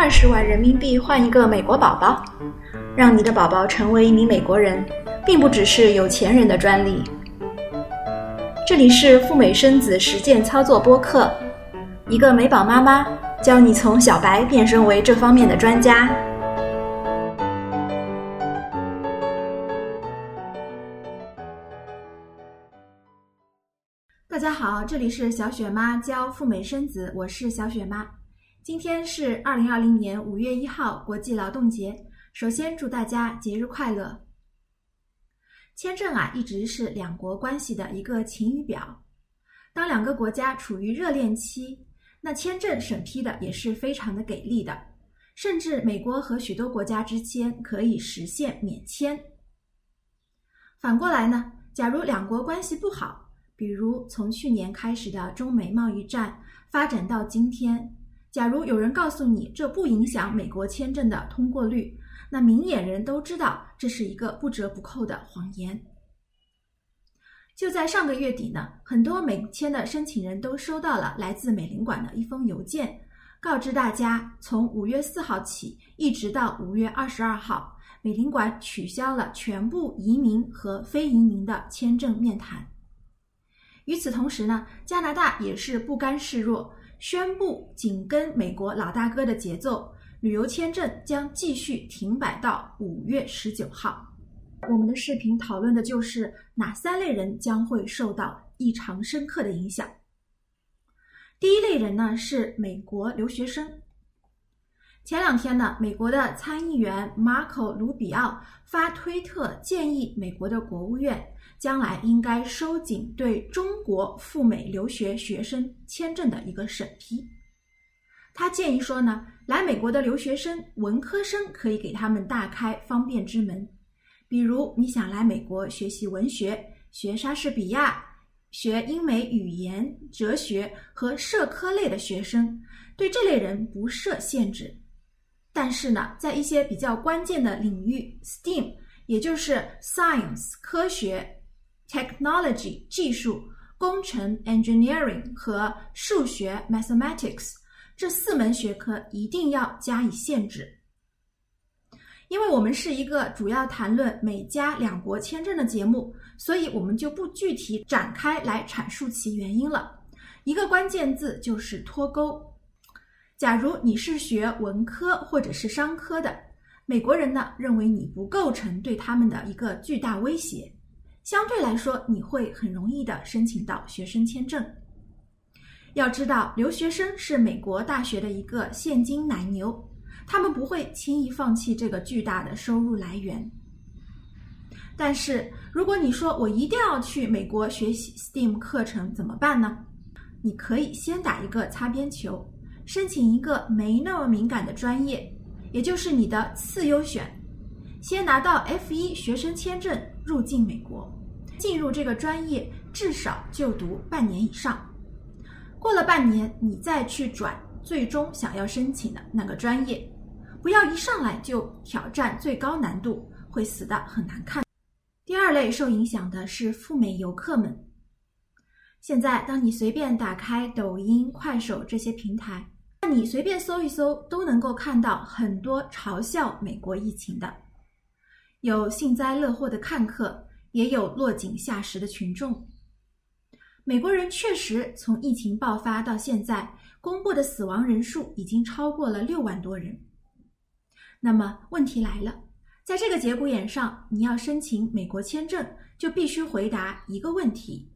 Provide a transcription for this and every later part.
二十万人民币换一个美国宝宝，让你的宝宝成为一名美国人，并不只是有钱人的专利。这里是赴美生子实践操作播客，一个美宝妈妈教你从小白变身为这方面的专家。大家好，这里是小雪妈教赴美生子，我是小雪妈。今天是二零二零年五月一号，国际劳动节。首先祝大家节日快乐。签证啊，一直是两国关系的一个晴雨表。当两个国家处于热恋期，那签证审批的也是非常的给力的，甚至美国和许多国家之间可以实现免签。反过来呢，假如两国关系不好，比如从去年开始的中美贸易战发展到今天。假如有人告诉你这不影响美国签证的通过率，那明眼人都知道这是一个不折不扣的谎言。就在上个月底呢，很多美签的申请人都收到了来自美领馆的一封邮件，告知大家从五月四号起一直到五月二十二号，美领馆取消了全部移民和非移民的签证面谈。与此同时呢，加拿大也是不甘示弱。宣布紧跟美国老大哥的节奏，旅游签证将继续停摆到五月十九号。我们的视频讨论的就是哪三类人将会受到异常深刻的影响。第一类人呢是美国留学生。前两天呢，美国的参议员马可·卢比奥发推特建议美国的国务院。将来应该收紧对中国赴美留学学生签证的一个审批。他建议说呢，来美国的留学生文科生可以给他们大开方便之门，比如你想来美国学习文学、学莎士比亚、学英美语言、哲学和社科类的学生，对这类人不设限制。但是呢，在一些比较关键的领域，STEAM，也就是 Science 科学。Technology 技术、工程 Engineering 和数学 Mathematics 这四门学科一定要加以限制，因为我们是一个主要谈论美加两国签证的节目，所以我们就不具体展开来阐述其原因了。一个关键字就是脱钩。假如你是学文科或者是商科的，美国人呢认为你不构成对他们的一个巨大威胁。相对来说，你会很容易的申请到学生签证。要知道，留学生是美国大学的一个现金奶牛，他们不会轻易放弃这个巨大的收入来源。但是，如果你说我一定要去美国学习 STEAM 课程，怎么办呢？你可以先打一个擦边球，申请一个没那么敏感的专业，也就是你的次优选，先拿到 F1 学生签证入境美国。进入这个专业至少就读半年以上，过了半年你再去转最终想要申请的那个专业，不要一上来就挑战最高难度，会死的很难看。第二类受影响的是赴美游客们。现在当你随便打开抖音、快手这些平台，你随便搜一搜都能够看到很多嘲笑美国疫情的，有幸灾乐祸的看客。也有落井下石的群众。美国人确实从疫情爆发到现在公布的死亡人数已经超过了六万多人。那么问题来了，在这个节骨眼上，你要申请美国签证，就必须回答一个问题：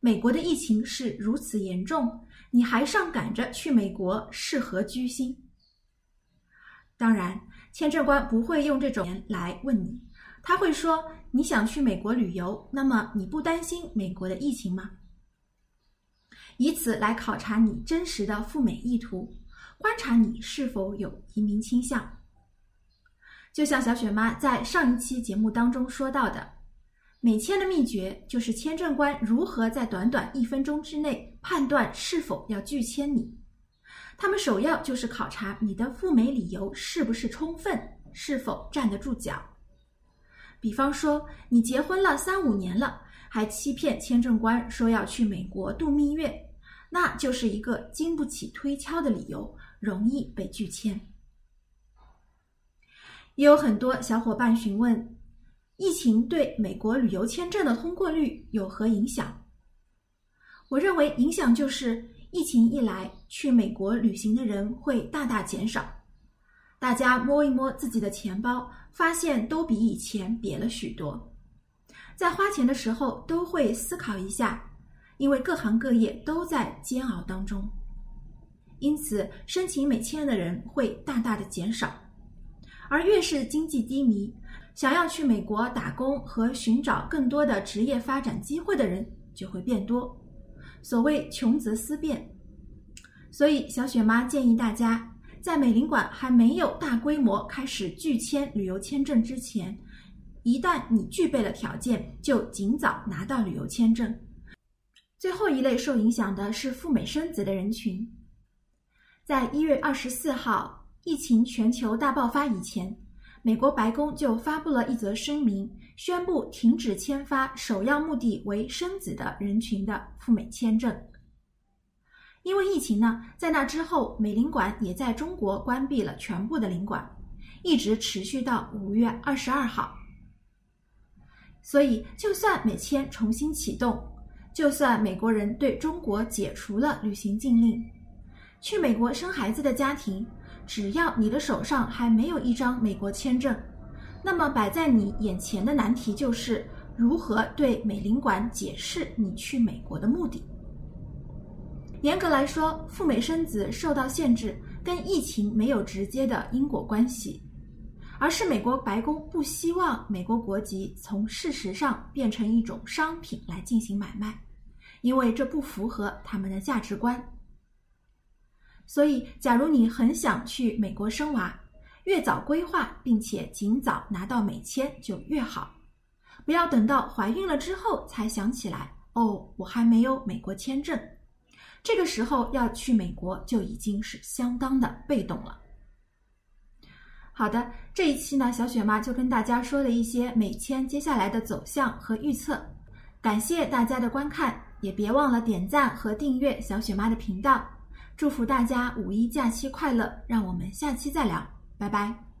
美国的疫情是如此严重，你还上赶着去美国，是何居心？当然，签证官不会用这种来问你。他会说：“你想去美国旅游，那么你不担心美国的疫情吗？”以此来考察你真实的赴美意图，观察你是否有移民倾向。就像小雪妈在上一期节目当中说到的，美签的秘诀就是签证官如何在短短一分钟之内判断是否要拒签你。他们首要就是考察你的赴美理由是不是充分，是否站得住脚。比方说，你结婚了三五年了，还欺骗签证官说要去美国度蜜月，那就是一个经不起推敲的理由，容易被拒签。也有很多小伙伴询问，疫情对美国旅游签证的通过率有何影响？我认为影响就是疫情一来，去美国旅行的人会大大减少。大家摸一摸自己的钱包，发现都比以前瘪了许多。在花钱的时候，都会思考一下，因为各行各业都在煎熬当中，因此申请美签的人会大大的减少。而越是经济低迷，想要去美国打工和寻找更多的职业发展机会的人就会变多。所谓穷则思变，所以小雪妈建议大家，在美领馆还没有大规模开始拒签旅游签证之前，一旦你具备了条件，就尽早拿到旅游签证。最后一类受影响的是赴美生子的人群，在一月二十四号。疫情全球大爆发以前，美国白宫就发布了一则声明，宣布停止签发首要目的为生子的人群的赴美签证。因为疫情呢，在那之后，美领馆也在中国关闭了全部的领馆，一直持续到五月二十二号。所以，就算美签重新启动，就算美国人对中国解除了旅行禁令，去美国生孩子的家庭。只要你的手上还没有一张美国签证，那么摆在你眼前的难题就是如何对美领馆解释你去美国的目的。严格来说，赴美生子受到限制跟疫情没有直接的因果关系，而是美国白宫不希望美国国籍从事实上变成一种商品来进行买卖，因为这不符合他们的价值观。所以，假如你很想去美国生娃，越早规划并且尽早拿到美签就越好，不要等到怀孕了之后才想起来哦，我还没有美国签证。这个时候要去美国就已经是相当的被动了。好的，这一期呢，小雪妈就跟大家说了一些美签接下来的走向和预测。感谢大家的观看，也别忘了点赞和订阅小雪妈的频道。祝福大家五一假期快乐！让我们下期再聊，拜拜。